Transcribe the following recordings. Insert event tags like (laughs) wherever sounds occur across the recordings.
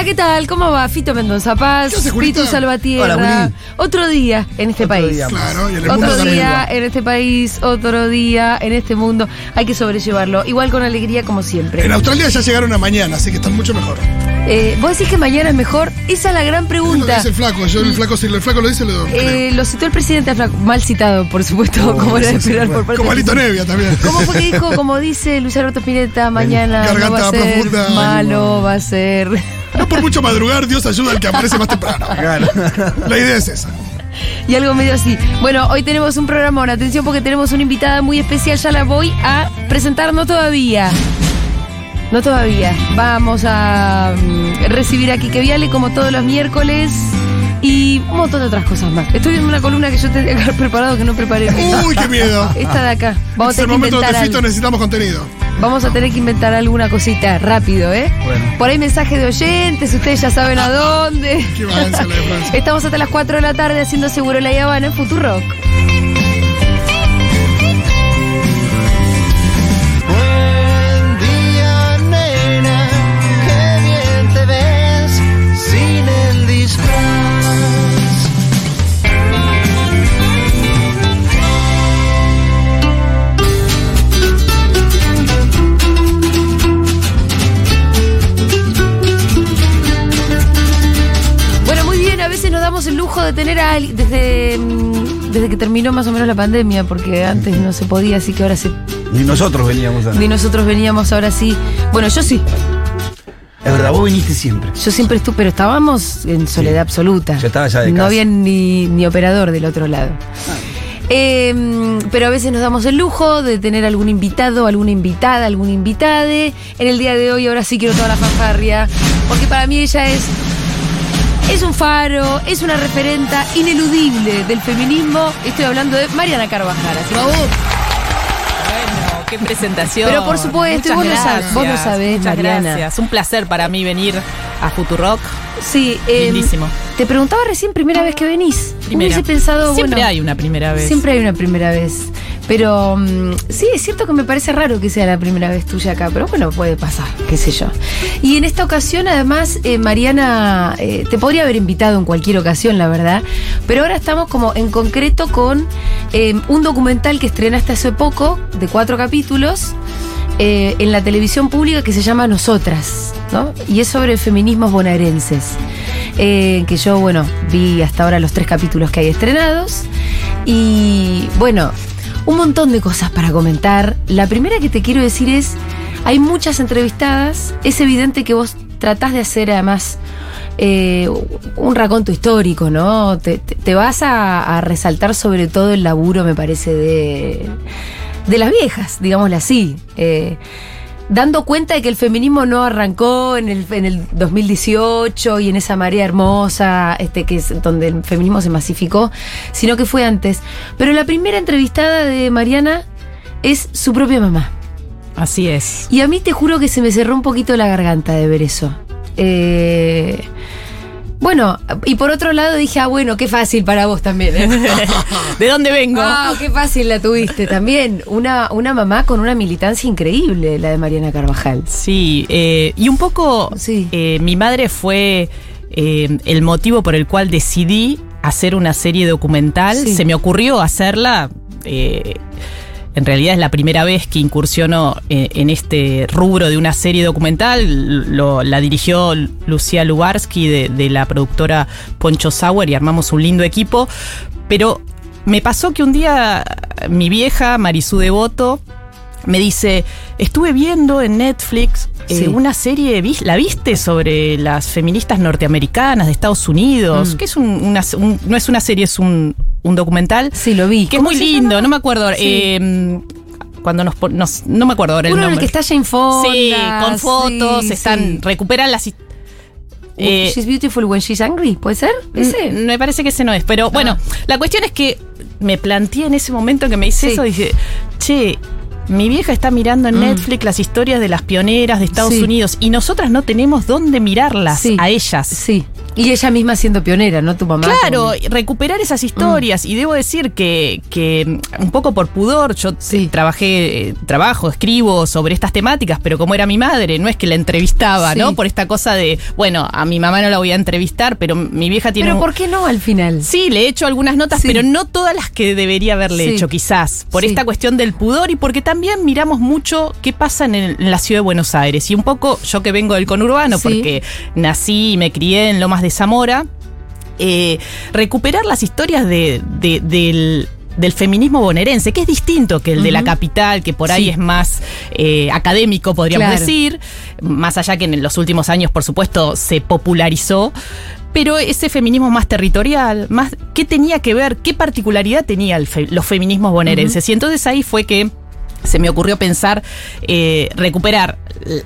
Hola, ¿qué tal? ¿Cómo va? Fito Mendoza Paz, ¿Qué haces, Julita? Pitu Salvatierra. Hola, otro día en este Otro país. día. Claro, y en el Otro mundo día en este país, otro día en este mundo. Hay que sobrellevarlo. Igual con alegría como siempre. En Australia ya llegaron a mañana, así que están mucho mejor. Eh, ¿Vos decís que mañana es mejor? Esa es la gran Es lo que pregunta. dice el flaco. Yo el flaco, si el flaco lo dice, lo. Eh, lo citó el presidente Flaco. Mal citado, por supuesto, Oh, como era de esperar por parte Como Alito. Nevia también. ¿Cómo fue que dijo? (laughs) Como dice Luis Alberto Spinetta, mañana no va a ser profunda. malo, va a ser... No por mucho madrugar, Dios ayuda al que aparece más temprano. (laughs) Claro. La idea es esa. Y algo medio así. Bueno, hoy tenemos un programa, atención porque tenemos una invitada muy especial, ya la voy a presentar, no todavía. No todavía. Vamos a mm, recibir a Kike Viale como todos los miércoles y un montón de otras cosas más. Estoy en una columna que yo tendría que haber preparado que no preparé. Uy, qué miedo. Esta de acá. Vamos es a el tener que momento Fito algo. necesitamos contenido. Vamos a tener que inventar alguna cosita rápido, ¿eh? Bueno. Por ahí mensaje de oyentes, ustedes ya saben a dónde. Qué. (laughs) Estamos hasta las 4 de la tarde haciendo Seguro la Habana en Futurock. Damos el lujo de tener a alguien desde, mm, desde que terminó más o menos la pandemia, porque antes no se podía, así que ahora sí. Ni nosotros veníamos a. Ni nosotros veníamos, ahora sí. Bueno, yo sí, Es verdad, vos viniste siempre. yo siempre estuve, pero estábamos en soledad absoluta. Yo estaba ya de No casa. había ni, ni operador del otro lado. Eh, pero a veces nos damos el lujo de tener algún invitado, alguna invitada, algún invitade. En el día de hoy, ahora sí quiero toda la fanfarria, porque para mí ella es, es un faro, es una referenta ineludible del feminismo. Estoy hablando de Mariana Carvajal. Así que- Bueno, qué presentación. Pero por supuesto, vos lo sabés, vos lo sabés, Muchas Mariana. gracias. Un placer para mí venir a Futurock. Sí, eh, Lindísimo. Te preguntaba recién, primera vez que venís. Primera. Hubiese pensado, Siempre bueno, hay una primera vez. Siempre hay una primera vez. Pero mm, sí, es cierto que me parece raro que sea la primera vez tuya acá, pero bueno, puede pasar, qué sé yo. Y en esta ocasión, además, eh, Mariana, eh, te podría haber invitado en cualquier ocasión, la verdad, pero ahora estamos como en concreto con eh, un documental que estrenaste hace poco, de cuatro capítulos, eh, en la televisión pública que se llama Nosotras, ¿no? Y es sobre feminismos bonaerenses. eh, que yo, bueno, vi hasta ahora los tres capítulos que hay estrenados. Y bueno, un montón de cosas para comentar. La primera que te quiero decir es, hay muchas entrevistadas, es evidente que vos tratás de hacer además eh, un raconto histórico, ¿no? Te, vas a resaltar sobre todo el laburo, me parece, de, de las viejas, digámosle así. Eh, dando cuenta de que el feminismo no arrancó en el, en el 2018 y en esa marea hermosa, este, que es donde el feminismo se masificó, sino que fue antes. Pero la primera entrevistada de Mariana es su propia mamá. Así es. Y a mí te juro que se me cerró un poquito la garganta de ver eso. Eh, bueno, y por otro lado dije, ah, bueno, qué fácil para vos también. ¿eh? (laughs) ¿De dónde vengo? Ah, qué fácil la tuviste también. Una, una mamá con una militancia increíble, la de Mariana Carvajal. Sí, eh, y un poco Sí. eh, mi madre fue eh, el motivo por el cual decidí hacer una serie documental. Sí. Se me ocurrió hacerla. En realidad es la primera vez que incursiono eh, en este rubro de una serie documental. Lo- la dirigió Lucía Lubarsky de, de la productora Poncho Sauer y armamos un lindo equipo. Pero me pasó que un día mi vieja, Marisú Devoto, me dice, estuve viendo en Netflix eh, una serie, ¿vis- ¿la viste sobre las feministas norteamericanas de Estados Unidos? Mm. Que es un- una- un- no es una serie, es un, un documental. Sí, lo vi. Que es ¿Cómo muy lindo, llama? no me acuerdo. Sí. eh, cuando nos, nos- No me acuerdo ahora el Uno en el nombre. que está Jane Fonda. sí, con fotos, sí, están, recuperan las... eh, She's beautiful when she's angry, ¿puede ser? ¿Ese? Me parece que ese no es. Pero bueno, la cuestión es que me planteé en ese momento que me hice eso, dije, che, mi vieja está mirando en Mm. Netflix las historias de las pioneras de Estados Sí. Unidos y nosotras no tenemos dónde mirarlas Sí. a ellas. Sí. Y ella misma siendo pionera, ¿no? Tu mamá. Claro, recuperar esas historias. Y debo decir que, que, mm, un poco por pudor, yo Sí. trabajé, eh, trabajo, escribo sobre estas temáticas, pero como era mi madre, no es que la entrevistaba, Sí. ¿no? Por esta cosa de, bueno, a mi mamá no la voy a entrevistar, pero mi vieja tiene Pero un- ¿por qué no al final? Sí, le he hecho algunas notas, Sí. pero no todas las que debería haberle hecho, quizás. Por esta cuestión del pudor y porque también miramos mucho qué pasa en, el- en la ciudad de Buenos Aires. Y un poco, yo que vengo del conurbano, porque nací y me crié en Lomas de Zamora, eh, recuperar las historias de, de- del del feminismo bonaerense, que es distinto que el de la capital, que por ahí Sí. es más eh, académico, podríamos Claro. decir, más allá que en los últimos años, por supuesto, se popularizó, pero ese feminismo más territorial, más qué tenía que ver, qué particularidad tenía el fe- los feminismos bonaerenses. Y entonces ahí fue que se me ocurrió pensar eh, recuperar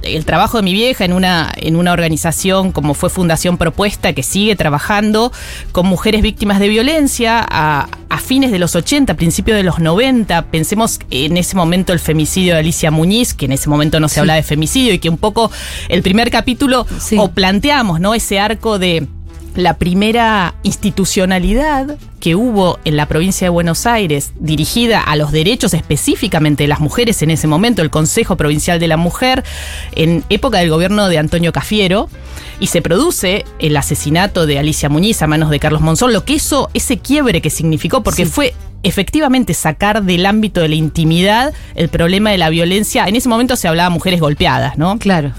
el, trabajo de mi vieja en una, en una organización como fue Fundación Propuesta, que sigue trabajando con mujeres víctimas de violencia a, a fines de los 80, principios de los 90. Pensemos en ese momento el femicidio de Alicia Muñiz, que en ese momento no se Sí. hablaba de femicidio y que un poco el primer capítulo Sí. o planteamos, ¿no? Ese arco de la primera institucionalidad que hubo en la provincia de Buenos Aires dirigida a los derechos específicamente de las mujeres en ese momento, el Consejo Provincial de la Mujer, en época del gobierno de Antonio Cafiero, y se produce el asesinato de Alicia Muñiz a manos de Carlos Monzón, lo que eso, ese quiebre que significó, porque Sí. fue efectivamente sacar del ámbito de la intimidad el problema de la violencia. En ese momento se hablaba de mujeres golpeadas, ¿no? Claro.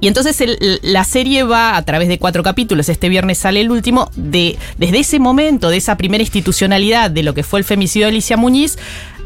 Y entonces el- la serie va a través de cuatro capítulos. Este viernes sale el último. De, desde ese momento, de esa primera institucionalidad de lo que fue el femicidio de Alicia Muñiz,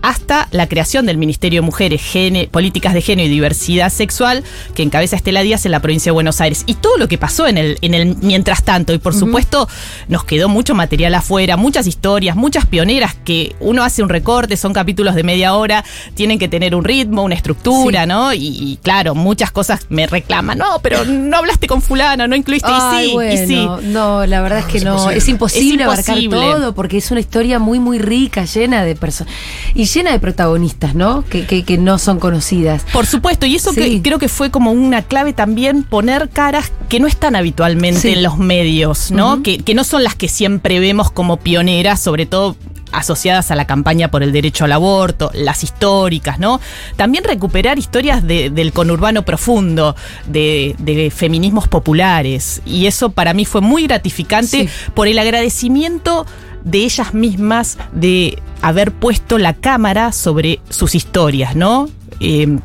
hasta la creación del Ministerio de Mujeres, Gene- Políticas de Género y Diversidad Sexual, que encabeza Estela Díaz en la provincia de Buenos Aires. Y todo lo que pasó en el, en el mientras tanto. Y por supuesto, nos quedó mucho material afuera, muchas historias, muchas pioneras que uno hace un recorte, son capítulos de media hora, tienen que tener un ritmo, una estructura, Sí. ¿no? Y, y claro, muchas cosas me reclaman, no, pero no hablaste con fulano, no incluiste, Ay, y sí, bueno, y sí. no, la verdad es que es no, imposible. es imposible, abarcar imposible. todo porque es una historia muy, muy rica, llena de personas y llena de protagonistas, ¿no? Que, que, que no son conocidas. Por supuesto, y eso Sí. que creo que fue como una clave también poner caras que no están habitualmente Sí. en los medios, ¿no? Que, que no son las que siempre vemos como pioneras, sobre todo asociadas a la campaña por el derecho al aborto, las históricas, ¿no? También recuperar historias de- del conurbano profundo, de, de feminismos populares. Y eso para mí fue muy gratificante Sí. por el agradecimiento de ellas mismas de haber puesto la cámara sobre sus historias, ¿no? Eh,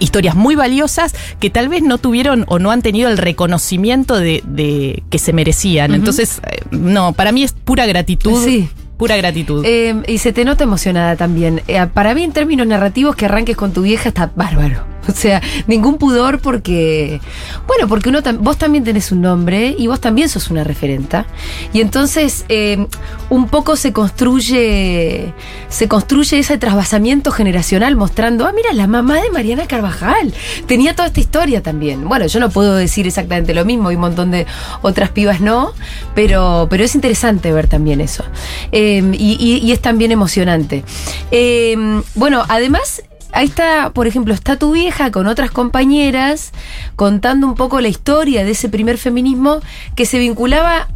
historias muy valiosas que tal vez no tuvieron o no han tenido el reconocimiento de, de que se merecían. Entonces, eh, no, para mí es pura gratitud. Sí. Pura gratitud. Eh, y se te nota emocionada también. Eh, para mí, en términos narrativos, que arranques con tu vieja está bárbaro. (laughs) O sea, ningún pudor porque. Bueno, porque uno tam- vos también tenés un nombre y vos también sos una referenta. Y entonces, eh, un poco se construye. Se construye ese trasvasamiento generacional mostrando, ah, mira, la mamá de Mariana Carvajal tenía toda esta historia también. Bueno, yo no puedo decir exactamente lo mismo, y un montón de otras pibas no, pero, pero es interesante ver también eso. Eh, y, es también emocionante. Eh, bueno, además. Ahí está, por ejemplo, está tu vieja con otras compañeras contando un poco la historia de ese primer feminismo que se vinculaba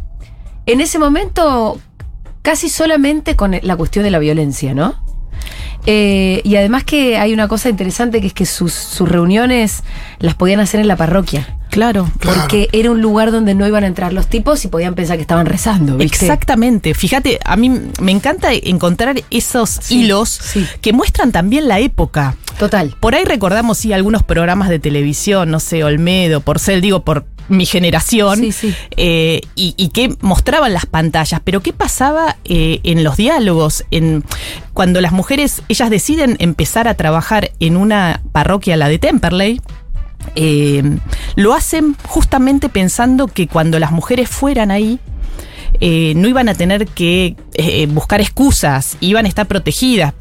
en ese momento casi solamente con la cuestión de la violencia, ¿no? Eh, y además que hay una cosa interesante que es que sus, sus reuniones las podían hacer en la parroquia. claro. Porque era un lugar donde no iban a entrar los tipos y podían pensar que estaban rezando. ¿viste? Exactamente. Fíjate, a mí me encanta encontrar esos Sí, hilos sí. que muestran también la época. Total. Por ahí recordamos, sí, algunos programas de televisión, no sé, Olmedo, Porcel, digo, por mi generación, Sí, sí. eh, y, y que mostraban las pantallas, pero ¿qué pasaba eh, en los diálogos? En, cuando las mujeres, ellas deciden empezar a trabajar en una parroquia, la de Temperley, eh, lo hacen justamente pensando que cuando las mujeres fueran ahí, eh, no iban a tener que eh, buscar excusas, iban a estar protegidas.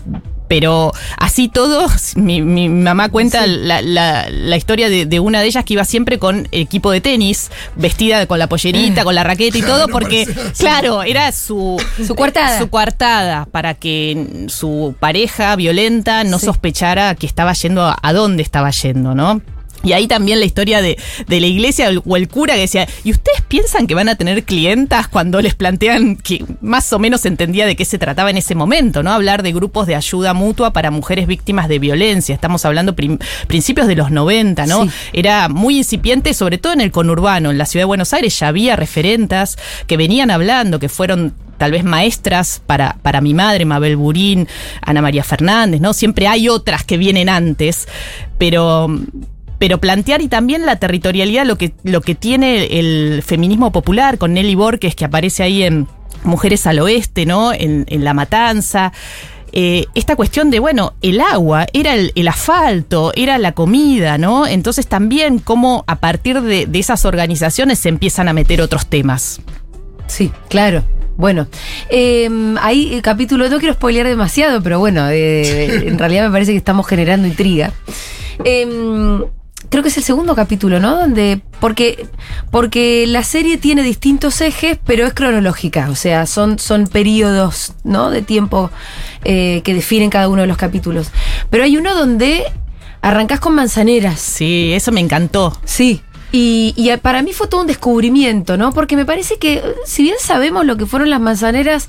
Pero así todo, mi, mi mamá cuenta Sí. la, la- la historia de, de una de ellas que iba siempre con equipo de tenis, vestida con la pollerita, con la raqueta y todo, porque, claro, era su, Su coartada. Su coartada, para que su pareja violenta no Sí. sospechara que estaba yendo a, a dónde estaba yendo, ¿no? Y ahí también la historia de, de la iglesia o el cura que decía, ¿y ustedes piensan que van a tener clientas cuando les plantean que más o menos entendía de qué se trataba en ese momento, ¿no? Hablar de grupos de ayuda mutua para mujeres víctimas de violencia. Estamos hablando principios de los 90, ¿no? Sí. Era muy incipiente, sobre todo en el conurbano. En la ciudad de Buenos Aires ya había referentas que venían hablando, que fueron tal vez maestras para, para mi madre, Mabel Burín, Ana María Fernández, ¿no? Siempre hay otras que vienen antes, pero pero plantear y también la territorialidad, lo que, lo que tiene el feminismo popular con Nelly Borges, que aparece ahí en Mujeres al Oeste, ¿no? En, en La Matanza. Eh, esta cuestión de, bueno, el agua, era el, el asfalto, era la comida, ¿no? Entonces también cómo a partir de, de esas organizaciones se empiezan a meter otros temas. Sí, claro. Bueno, eh, ahí el capítulo, no quiero spoilear demasiado, pero bueno, eh, (laughs) en realidad me parece que estamos generando intriga. Eh, creo que es el segundo capítulo, ¿no? Donde, porque, porque la serie tiene distintos ejes, pero es cronológica, o sea, son, son periodos, ¿no? De tiempo eh, que definen cada uno de los capítulos. Pero hay uno donde arrancás con manzaneras. Sí, eso me encantó. Sí. Y, y para mí fue todo un descubrimiento, ¿no? Porque me parece que, si bien sabemos lo que fueron las manzaneras,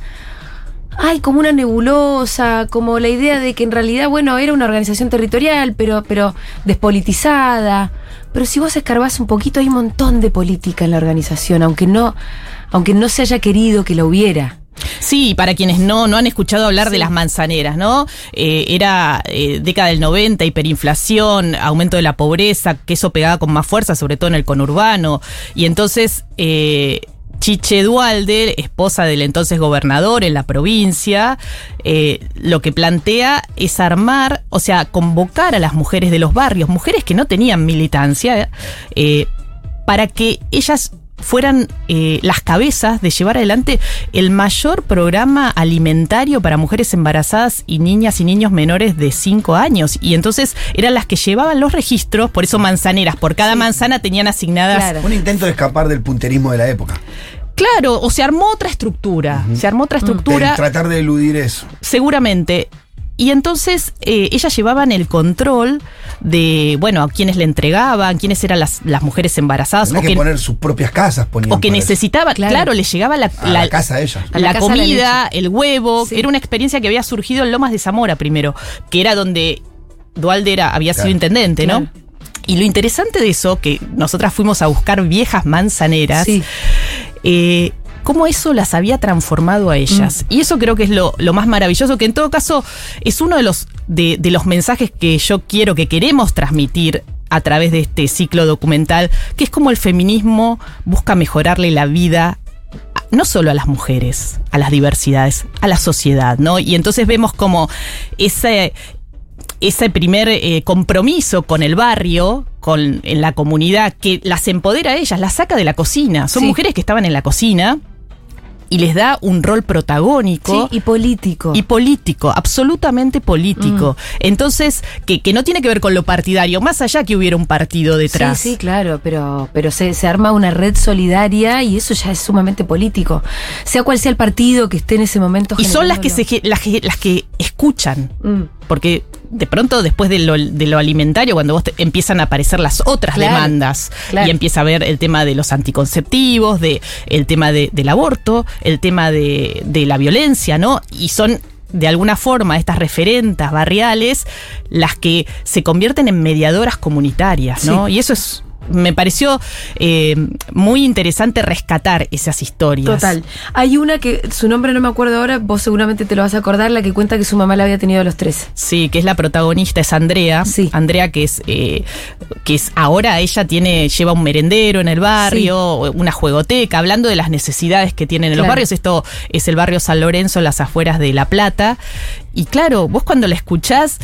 hay como una nebulosa, como la idea de que en realidad, bueno, era una organización territorial, pero, pero despolitizada. Pero si vos escarbás un poquito, hay un montón de política en la organización, aunque no, aunque no se haya querido que la hubiera. Sí, para quienes no, no han escuchado hablar de las manzaneras, ¿no? Eh, era eh, década del 90, hiperinflación, aumento de la pobreza, que eso pegaba con más fuerza, sobre todo en el conurbano. Y entonces, eh, Chiche Dualde, esposa del entonces gobernador en la provincia, eh, lo que plantea es armar, o sea, convocar a las mujeres de los barrios, mujeres que no tenían militancia, eh, para que ellas fueran eh, las cabezas de llevar adelante el mayor programa alimentario para mujeres embarazadas y niñas y niños menores de 5 años. Y entonces eran las que llevaban los registros, por eso manzaneras, por cada manzana tenían asignadas Claro. Un intento de escapar del punterismo de la época. Claro, o se armó otra estructura. Se armó otra estructura, De tratar de eludir eso. seguramente. Y entonces eh, ellas llevaban el control de, bueno, a quienes le entregaban, quiénes eran las, las mujeres embarazadas Tenía o que, que, poner sus propias casas, ponían. o que necesitaban, Claro. claro, les llegaba la, A la, casa de ellas. La casa comida, el huevo, Sí. era una experiencia que había surgido en Lomas de Zamora primero, que era donde Dualde era, había sido intendente, ¿no? Claro. Y lo interesante de eso, que nosotras fuimos a buscar viejas manzaneras, Sí. eh, cómo eso las había transformado a ellas. Y eso creo que es lo, lo más maravilloso, que en todo caso es uno de los, de, de los mensajes que yo quiero, que queremos transmitir a través de este ciclo documental, que es como el feminismo busca mejorarle la vida no solo a las mujeres, a las diversidades, a la sociedad, ¿no? Y entonces vemos como ese, ese primer eh, compromiso con el barrio, con en la comunidad, que las empodera a ellas, las saca de la cocina. Son Sí. mujeres que estaban en la cocina y les da un rol protagónico. Sí, y político. Y político, absolutamente político. Entonces, que, que no tiene que ver con lo partidario, más allá que hubiera un partido detrás. Sí, sí, claro, pero, pero se, se arma una red solidaria y eso ya es sumamente político. Sea cual sea el partido que esté en ese momento. Y son las que, se, las, que, las que escuchan. Mm. Porque de pronto, después de lo, de lo alimentario, cuando vos te- empiezan a aparecer las otras Claro, demandas, claro. y empieza a ver el tema de los anticonceptivos, de, el tema de- del aborto, el tema de, de la violencia, ¿no? Y son de alguna forma estas referentas barriales las que se convierten en mediadoras comunitarias, ¿no? Y eso es. Me pareció eh, muy interesante rescatar esas historias. Total. Hay una que su nombre no me acuerdo ahora, vos seguramente te lo vas a acordar, la que cuenta que su mamá la había tenido a los 13. Sí, que es la protagonista, es Andrea. Sí. Andrea, que es, eh, que es ahora ella tiene, lleva un merendero en el barrio, una juegoteca, hablando de las necesidades que tienen en los barrios. Esto es el barrio San Lorenzo, en las afueras de La Plata. Y claro, vos cuando la escuchás,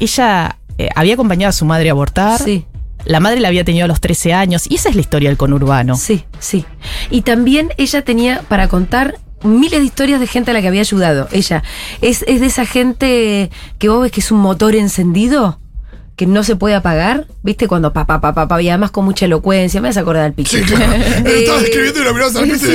ella eh, había acompañado a su madre a abortar. Sí. La madre la había tenido a los 13 años. Y esa es la historia del conurbano. Sí, sí. Y también ella tenía para contar miles de historias de gente a la que había ayudado. Ella es, es de esa gente que vos ves que es un motor encendido que no se puede apagar, ¿viste? Cuando pa, pa, pa, pa, pa, y además con mucha elocuencia, me vas a acordar del picho. Sí, claro. (laughs) Estaba escribiendo y la mirabas al piso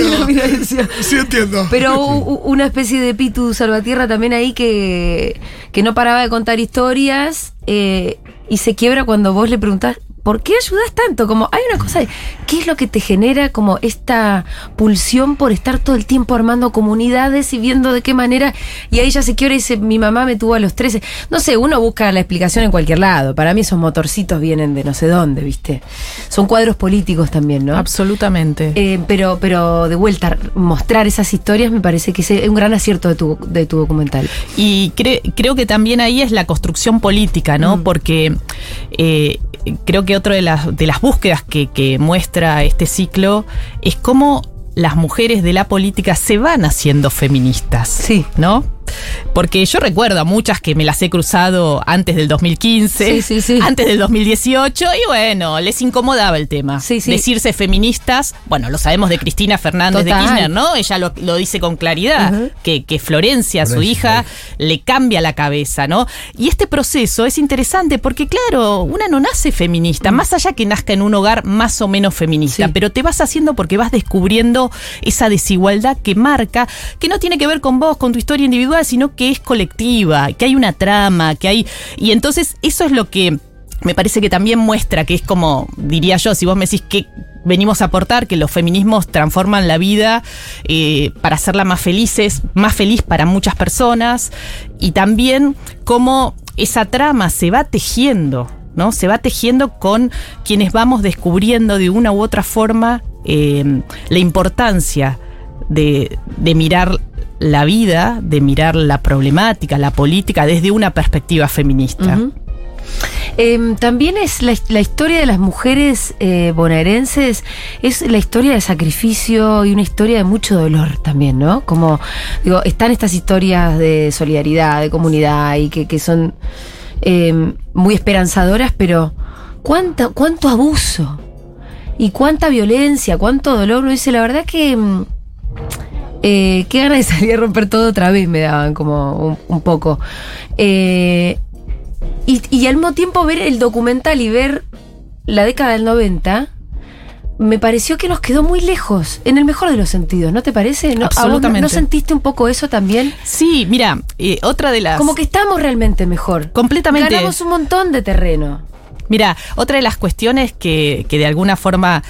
sí, Sí, entiendo. Pero una especie de Pitu Salvatierra también ahí que, que no paraba de contar historias eh, y se quiebra cuando vos le preguntás ¿por qué ayudas tanto? Como hay una cosa, de, ¿qué es lo que te genera como esta pulsión por estar todo el tiempo armando comunidades y viendo de qué manera? Y ahí ya se quiebra y dice, mi mamá me tuvo a los 13. No sé, uno busca la explicación en cualquier lado. Para mí esos motorcitos vienen de no sé dónde, ¿viste? Son cuadros políticos también, ¿no? Absolutamente. Eh, pero, pero de vuelta, mostrar esas historias me parece que es un gran acierto de tu, de tu documental. Y cre- creo que también ahí es la construcción política, ¿no? Porque eh, creo que otra de las, de las búsquedas que, que muestra este ciclo es cómo las mujeres de la política se van haciendo feministas. Sí. ¿No? Porque yo recuerdo a muchas que me las he cruzado antes del 2015, Sí, sí, sí. antes del 2018, y bueno, les incomodaba el tema. Sí, sí. Decirse feministas, bueno, lo sabemos de Cristina Fernández Total. de Kirchner, ¿no? Ella lo, lo dice con claridad, que, que Florencia, su hija, le cambia la cabeza, ¿no? Y este proceso es interesante porque, claro, una no nace feminista, más allá que nazca en un hogar más o menos feminista, Mm. Sí. pero te vas haciendo porque vas descubriendo esa desigualdad que marca, que no tiene que ver con vos, con tu historia individual, sino que es colectiva, que hay una trama, que hay... Y entonces eso es lo que me parece que también muestra que es como, diría yo, si vos me decís que venimos a aportar, que los feminismos transforman la vida eh, para hacerla más felices, más feliz para muchas personas, y también cómo esa trama se va tejiendo, ¿no? Se va tejiendo con quienes vamos descubriendo de una u otra forma eh, la importancia de, de mirar la vida, de mirar la problemática, la política desde una perspectiva feminista. Em, también es la, historia de las mujeres eh, bonaerenses, es la historia de sacrificio y una historia de mucho dolor también, ¿no? Como, digo, están estas historias de solidaridad, de comunidad y que, que son em, muy esperanzadoras, pero ¿cuánta, cuánto abuso y cuánta violencia, cuánto dolor. Uno dice, la verdad que... eh, qué ganas de salir a romper todo otra vez me daban como un, un poco. Eh, y, y al mismo tiempo ver el documental y ver la década del 90, me pareció que nos quedó muy lejos, en el mejor de los sentidos, ¿no te parece? ¿No, ¿A vos no- Absolutamente. ¿No sentiste un poco eso también? Sí, mira, eh, otra de las... Como que estamos realmente mejor. Completamente. Ganamos un montón de terreno. Mira, otra de las cuestiones que, que de alguna forma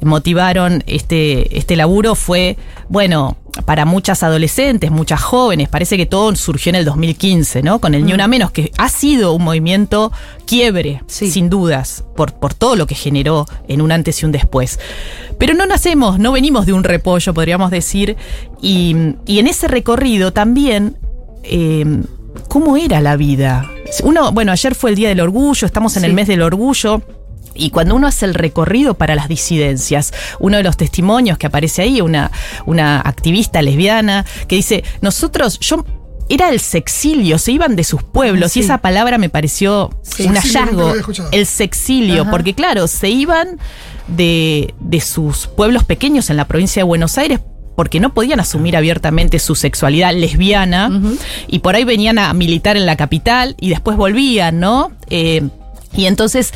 motivaron este, este laburo fue, bueno, para muchas adolescentes, muchas jóvenes, parece que todo surgió en el 2015, ¿no? Con el Ni Una Menos, que ha sido un movimiento quiebre, Sí. sin dudas, por, por todo lo que generó en un antes y un después. Pero no nacemos, no venimos de un repollo, podríamos decir, y, y en ese recorrido también eh, cómo era la vida. Uno, bueno, ayer fue el Día del Orgullo, estamos en Sí. el mes del orgullo. Y cuando uno hace el recorrido para las disidencias, uno de los testimonios que aparece ahí, una, una activista lesbiana, que dice, nosotros, yo era el sexilio, se iban de sus pueblos, Sí. y esa palabra me pareció Sí. un hallazgo. escuchado. El sexilio, Ajá. porque claro, se iban de, de sus pueblos pequeños en la provincia de Buenos Aires porque no podían asumir abiertamente su sexualidad lesbiana y por ahí venían a militar en la capital y después volvían, ¿no? Eh, y entonces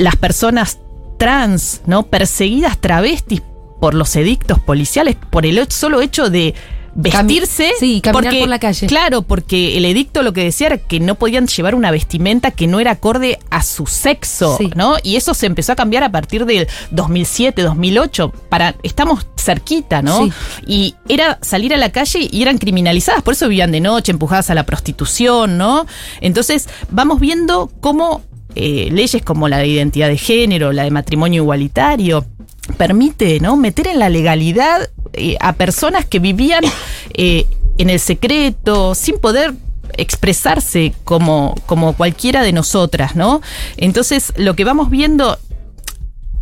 las personas trans, ¿no? Perseguidas travestis por los edictos policiales, por el solo hecho de vestirse. sí, caminar por la calle. Claro, porque el edicto lo que decía era que no podían llevar una vestimenta que no era acorde a su sexo, Sí. ¿no? Y eso se empezó a cambiar a partir del 2007, 2008. Para, estamos cerquita, ¿no? Sí. Y era salir a la calle y eran criminalizadas, por eso vivían de noche, empujadas a la prostitución, ¿no? Entonces, vamos viendo cómo eh, leyes como la de identidad de género, la de matrimonio igualitario, permite, ¿no? Meter en la legalidad eh, a personas que vivían eh, en el secreto, sin poder expresarse como, como cualquiera de nosotras, ¿no? Entonces, lo que vamos viendo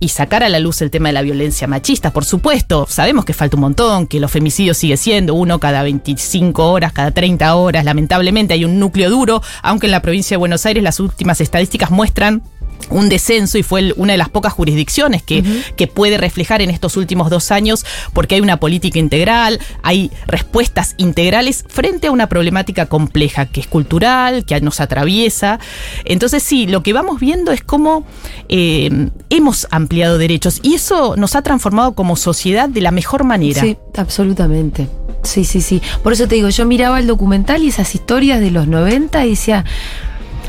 y sacar a la luz el tema de la violencia machista, por supuesto, sabemos que falta un montón, que los femicidios sigue siendo uno cada 25 horas, cada 30 horas, lamentablemente hay un núcleo duro, aunque en la provincia de Buenos Aires las últimas estadísticas muestran un descenso y fue una de las pocas jurisdicciones que, que puede reflejar en estos últimos dos años porque hay una política integral, hay respuestas integrales frente a una problemática compleja que es cultural, que nos atraviesa. Entonces sí, lo que vamos viendo es cómo eh, hemos ampliado derechos y eso nos ha transformado como sociedad de la mejor manera. Sí, absolutamente. Sí, sí, sí. Por eso te digo, yo miraba el documental y esas historias de los 90 y decía,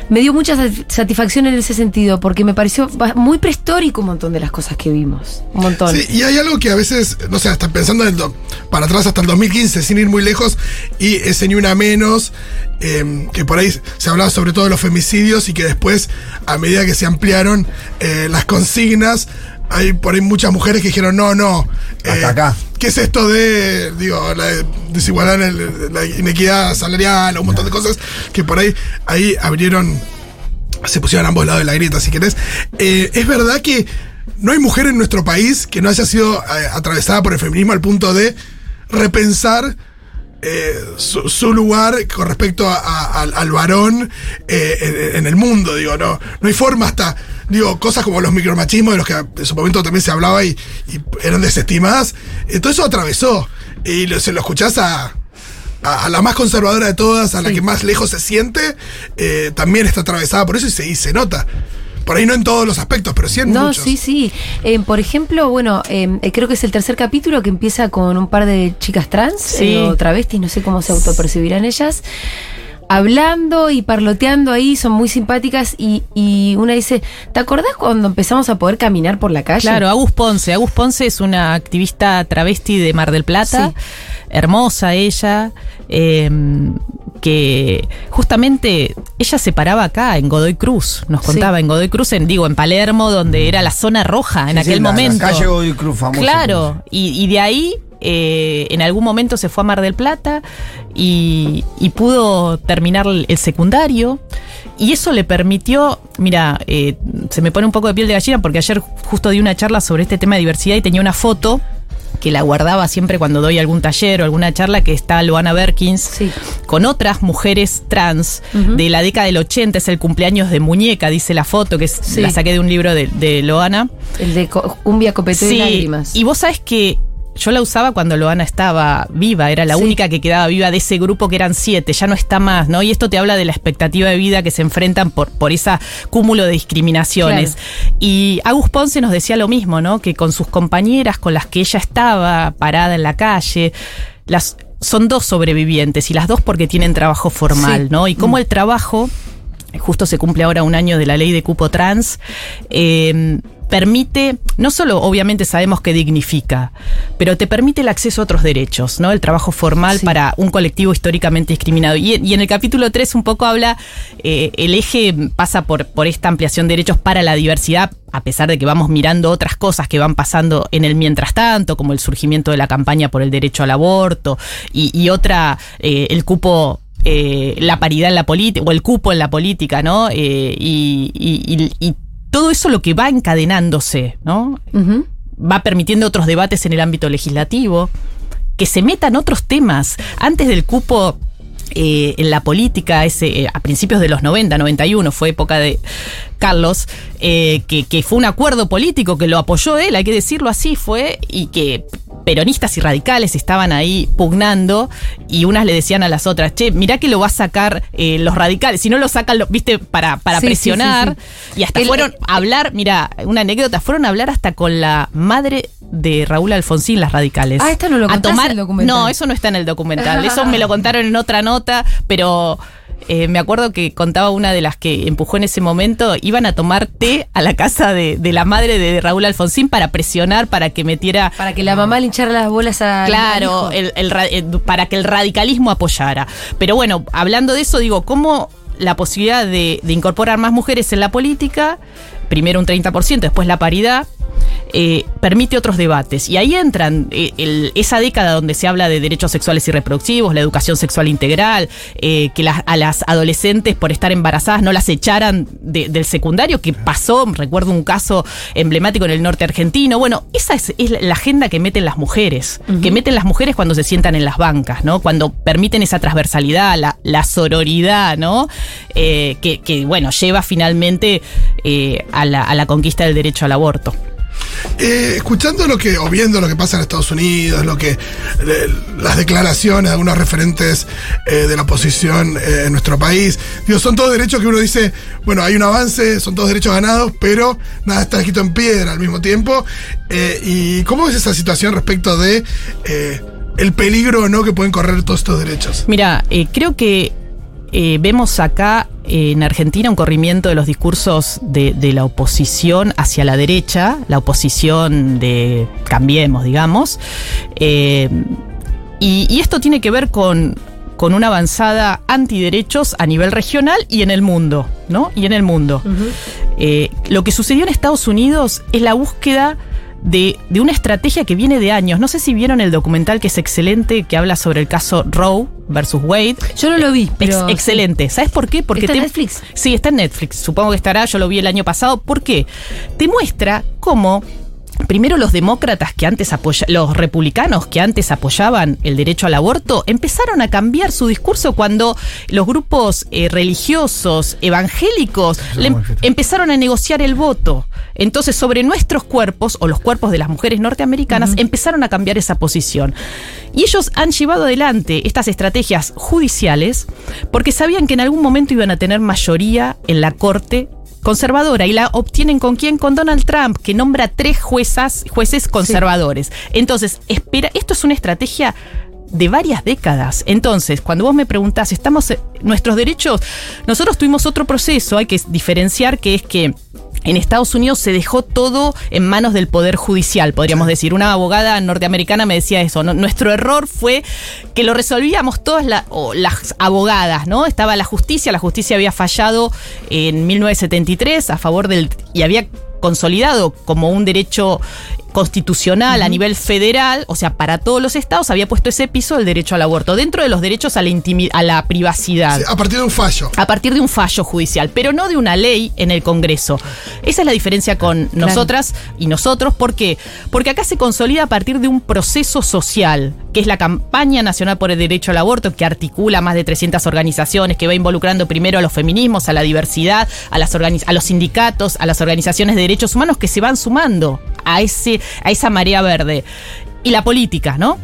me dio mucha sat- satisfacción en ese sentido, porque me pareció muy prehistórico un montón de las cosas que vimos. Un montón. Sí, y hay algo que a veces, no sé, hasta pensando en el para atrás hasta el 2015, sin ir muy lejos, y ese ni una menos, eh, que por ahí se hablaba sobre todo de los femicidios y que después, a medida que se ampliaron eh, las consignas, hay por ahí muchas mujeres que dijeron, no, no. eh, Hasta acá. ¿Qué es esto de, digo, la desigualdad, en el- la inequidad salarial, un montón de cosas que por ahí, ahí abrieron se pusieron a ambos lados de la grieta, si querés. Eh, es verdad que no hay mujer en nuestro país que no haya sido eh, atravesada por el feminismo al punto de repensar eh, su, su lugar con respecto a- a- al, al varón eh, en, en el mundo, digo, no, no hay forma hasta, digo, cosas como los micromachismos de los que en su momento también se hablaba y, y eran desestimadas, todo eso atravesó y lo- se lo escuchás a, a, a la más conservadora de todas, a la que más lejos se siente, eh, también está atravesada por eso y se, y se nota. Por ahí no en todos los aspectos, pero sí en No, muchos. sí, sí. Eh, por ejemplo, bueno, eh, eh, creo que es el tercer capítulo que empieza con un par de chicas trans Sí. eh, o travestis, no sé cómo se autopercibirán ellas, hablando y parloteando ahí, son muy simpáticas y, y una dice, ¿te acordás cuando empezamos a poder caminar por la calle? Claro, Agus Ponce. Agus Ponce es una activista travesti de Mar del Plata. Sí. Hermosa ella. eh, que justamente ella se paraba acá en Godoy Cruz, nos Sí. contaba en Godoy Cruz, en, digo, en Palermo, donde era la zona roja en Sí, aquel sí, la- la momento. calle Godoy Cruz, famosa. Claro, y, y de ahí eh, en algún momento se fue a Mar del Plata y, y pudo terminar el secundario. Y eso le permitió, mira, eh, se me pone un poco de piel de gallina porque ayer justo di una charla sobre este tema de diversidad y tenía una foto que la guardaba siempre cuando doy algún taller o alguna charla que está Luana Berkins Sí. con otras mujeres trans de la década del 80, es el cumpleaños de Muñeca, dice la foto, que es- Sí. la saqué de un libro de, de Loana. El de cumbia, copeteo y lágrimas. Y vos sabés que yo la usaba cuando Loana estaba viva, era la Sí. única que quedaba viva de ese grupo que eran siete, ya no está más, ¿no? Y esto te habla de la expectativa de vida que se enfrentan por, por ese cúmulo de discriminaciones. Y Agus Ponce nos decía lo mismo, ¿no? Que con sus compañeras con las que ella estaba parada en la calle, las son dos sobrevivientes y las dos porque tienen trabajo formal, Sí. ¿no? Y cómo el trabajo justo se cumple ahora un año de la ley de cupo trans, eh, permite, no solo obviamente sabemos que dignifica, pero te permite el acceso a otros derechos, ¿no? El trabajo formal Sí. para un colectivo históricamente discriminado. Y, y en el capítulo 3 un poco habla, eh, el eje pasa por, por esta ampliación de derechos para la diversidad, a pesar de que vamos mirando otras cosas que van pasando en el mientras tanto, como el surgimiento de la campaña por el derecho al aborto y, y otra, eh, el cupo eh, la paridad en la política, o el cupo en la política, ¿no? Eh, y, y- y- y todo eso lo que va encadenándose, ¿no? Va permitiendo otros debates en el ámbito legislativo, que se metan otros temas. Antes del cupo eh, en la política, ese, eh, a principios de los 90, 91, fue época de Carlos, eh, que, que fue un acuerdo político que lo apoyó él, hay que decirlo así, fue, y que peronistas y radicales estaban ahí pugnando y unas le decían a las otras, che, mirá que lo va a sacar eh, los radicales, si no lo sacan, lo, viste, para, para Sí, presionar. sí, Y hasta El- fueron a hablar, mira, una anécdota, fueron a hablar hasta con la madre de Raúl Alfonsín, las radicales. Ah, esto no lo a tomar, en el documental. No, eso no está en el documental. Eso me lo (laughs) contaron en otra nota, pero eh, me acuerdo que contaba una de las que empujó en ese momento, iban a tomar té a la casa de, de la madre de Raúl Alfonsín para presionar, para que metiera... Para que la mamá le hinchara las bolas a. Claro, el- eh, para que el radicalismo apoyara. Pero bueno, hablando de eso, digo, ¿cómo la posibilidad de, de incorporar más mujeres en la política, primero un 30%, después la paridad, eh, permite otros debates. Y ahí entran eh, el- esa década donde se habla de derechos sexuales y reproductivos, la educación sexual integral, eh, que las- a las adolescentes por estar embarazadas no las echaran de- del secundario, que pasó, recuerdo un caso emblemático en el norte argentino. Bueno, esa es, es la agenda que meten las mujeres, que meten las mujeres cuando se sientan en las bancas, ¿no? Cuando permiten esa transversalidad, la, la sororidad, ¿no? Que, que, bueno, lleva finalmente eh, a, la, a la conquista del derecho al aborto. Eh, escuchando lo que, o viendo lo que pasa en Estados Unidos, lo que, eh, las declaraciones de algunos referentes eh, de la oposición eh, en nuestro país, digo, son todos derechos que uno dice, bueno, hay un avance, son todos derechos ganados, pero nada está escrito en piedra al mismo tiempo. ¿Y cómo es esa situación respecto de el peligro o no que pueden correr todos estos derechos? Mira, creo que eh, vemos acá eh, en Argentina un corrimiento de los discursos de, de la oposición hacia la derecha, la oposición de Cambiemos, digamos. Eh, y, y esto tiene que ver con, con una avanzada antiderechos a nivel regional y en el mundo, ¿no? Y en el mundo. Eh, lo que sucedió en Estados Unidos es la búsqueda de, de una estrategia que viene de años. No sé si vieron el documental que es excelente, que habla sobre el caso Roe versus Wade. Yo no lo vi, Ex- pero. excelente. ¿Sabes por qué? Porque ¿Está en Netflix? Sí, está en Netflix. Supongo que estará. Yo lo vi el año pasado. ¿Por qué? Te muestra cómo. Primero los demócratas que antes apoyaban, los republicanos que antes apoyaban el derecho al aborto, empezaron a cambiar su discurso cuando los grupos eh, religiosos, evangélicos, le em- empezaron a negociar el voto. Entonces, sobre nuestros cuerpos, o los cuerpos de las mujeres norteamericanas, empezaron a cambiar esa posición. Y ellos han llevado adelante estas estrategias judiciales porque sabían que en algún momento iban a tener mayoría en la corte conservadora y la obtienen con quién con Donald Trump que nombra tres juezas jueces conservadores. Entonces espera esto es una estrategia de varias décadas. Entonces, cuando vos me preguntás, estamos eh, nuestros derechos, nosotros tuvimos otro proceso, hay que diferenciar que es que en Estados Unidos se dejó todo en manos del poder judicial, podríamos decir. Una abogada norteamericana me decía eso. ¿no? Nuestro error fue que lo resolvíamos todas la- las abogadas, ¿no? Estaba la justicia, la justicia había fallado en 1973 a favor del y había consolidado como un derecho constitucional a nivel federal, o sea, para todos los estados, había puesto ese piso del derecho al aborto, dentro de los derechos a la, a la privacidad Sí, a partir de un fallo. a partir de un fallo judicial, pero no de una ley en el Congreso. Esa es la diferencia con nosotras y nosotros. ¿Por qué? Porque acá se consolida a partir de un proceso social, que es la campaña nacional por el derecho al aborto, que articula más de 300 organizaciones, que va involucrando primero a los feminismos, a la diversidad, a, las a los sindicatos, a las organizaciones de derechos humanos que se van sumando a, ese, a esa marea verde. Y la política, ¿no?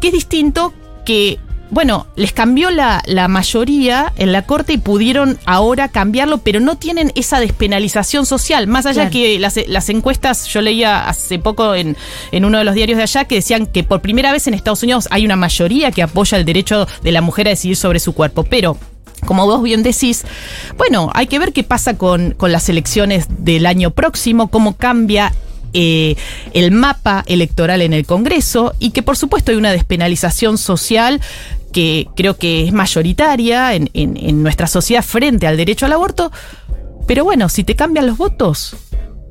Que es distinto que bueno, les cambió la, la mayoría en la corte y pudieron ahora cambiarlo, pero no tienen esa despenalización social. Más allá Claro. que las, las encuestas, yo leía hace poco en, en uno de los diarios de allá que decían que por primera vez en Estados Unidos hay una mayoría que apoya el derecho de la mujer a decidir sobre su cuerpo, pero... Como vos bien decís, bueno, hay que ver qué pasa con, con las elecciones del año próximo, cómo cambia eh, el mapa electoral en el Congreso y que por supuesto hay una despenalización social que creo que es mayoritaria en, en- en nuestra sociedad frente al derecho al aborto, pero bueno, si te cambian los votos,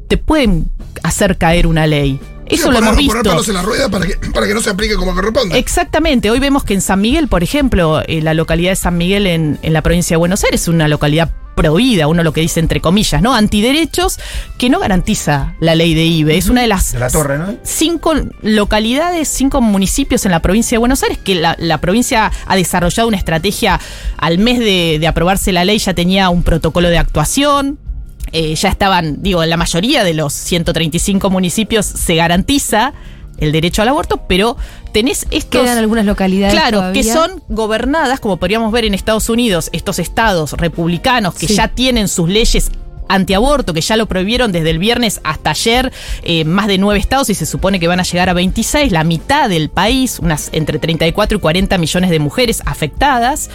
te pueden hacer caer una ley. Eso Sí, lo hemos Poner visto. palos en la rueda para que, para que no se aplique como corresponde. Exactamente, hoy vemos que en San Miguel, por ejemplo, eh, la localidad de San Miguel en, en la provincia de Buenos Aires es una localidad prohibida, uno lo que dice entre comillas, ¿no? Antiderechos que no garantiza la ley de IBE. Es una de las De la torre, ¿no? cinco localidades, cinco municipios en la provincia de Buenos Aires, que la, la provincia ha desarrollado una estrategia al mes de, de aprobarse la ley, ya tenía un protocolo de actuación. Eh, ya estaban, digo, en la mayoría de los 135 municipios se garantiza el derecho al aborto, pero tenés estos... Quedan algunas localidades. Claro, que son gobernadas, como podríamos ver en Estados Unidos, estos estados republicanos que Sí. ya tienen sus leyes antiaborto, que ya lo prohibieron desde el viernes hasta ayer, eh, más de nueve estados y se supone que van a llegar a 26, la mitad del país, unas entre 34 y 40 millones de mujeres afectadas.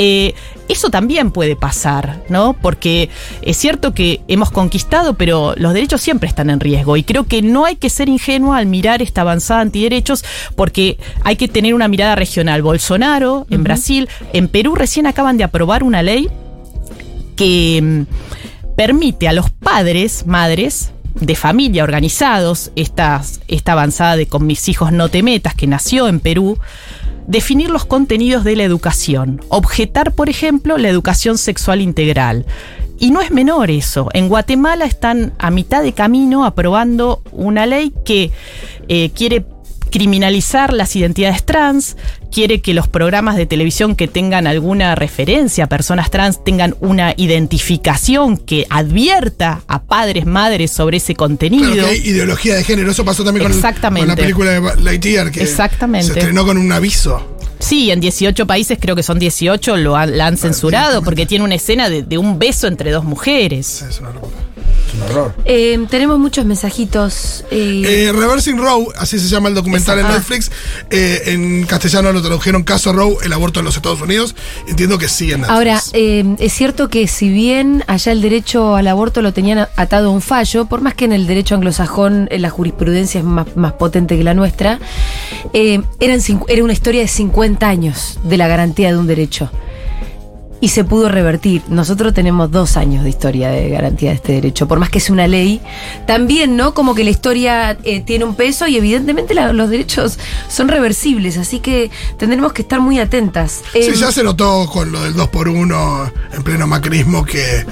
Eh, eso también puede pasar, ¿no? Porque es cierto que hemos conquistado, pero los derechos siempre están en riesgo. Y creo que no hay que ser ingenuo al mirar esta avanzada antiderechos, porque hay que tener una mirada regional. Bolsonaro, en Brasil, en Perú recién acaban de aprobar una ley que mm, permite a los padres, madres, de familia organizados, estas- esta avanzada de con mis hijos no te metas, que nació en Perú, definir los contenidos de la educación, objetar, por ejemplo, la educación sexual integral. Y no es menor eso. En Guatemala están a mitad de camino aprobando una ley que eh, quiere criminalizar las identidades trans, quiere que los programas de televisión que tengan alguna referencia a personas trans tengan una identificación que advierta a padres, madres sobre ese contenido. Claro que hay ideología de género. Eso pasó también con, Exactamente. con la película de Lightyear, que Exactamente. se estrenó con un aviso. Sí, en 18 países, creo que son 18, lo han, la han censurado porque tiene una escena de, de un beso entre dos mujeres. Es una locura. Es un horror. Eh, tenemos muchos mensajitos. eh, Eh, Reversing Row, así se llama el documental Esa, en ah. Netflix. Eh, en castellano lo tradujeron Caso Row, el aborto en los Estados Unidos. Entiendo que sí en Netflix. Ahora, eh, es cierto que si bien allá el derecho al aborto lo tenían a- atado a un fallo, por más que en el derecho anglosajón la jurisprudencia es más, más potente que la nuestra, eh, eran, era una historia de 50 años de la garantía de un derecho. Y se pudo revertir. Nosotros tenemos dos años de historia de garantía de este derecho, por más que es una ley. También, ¿no? Como que la historia eh, tiene un peso y evidentemente la- los derechos son reversibles, así que tendremos que estar muy atentas. Sí, ya se notó con lo del 2x1 en pleno macrismo que.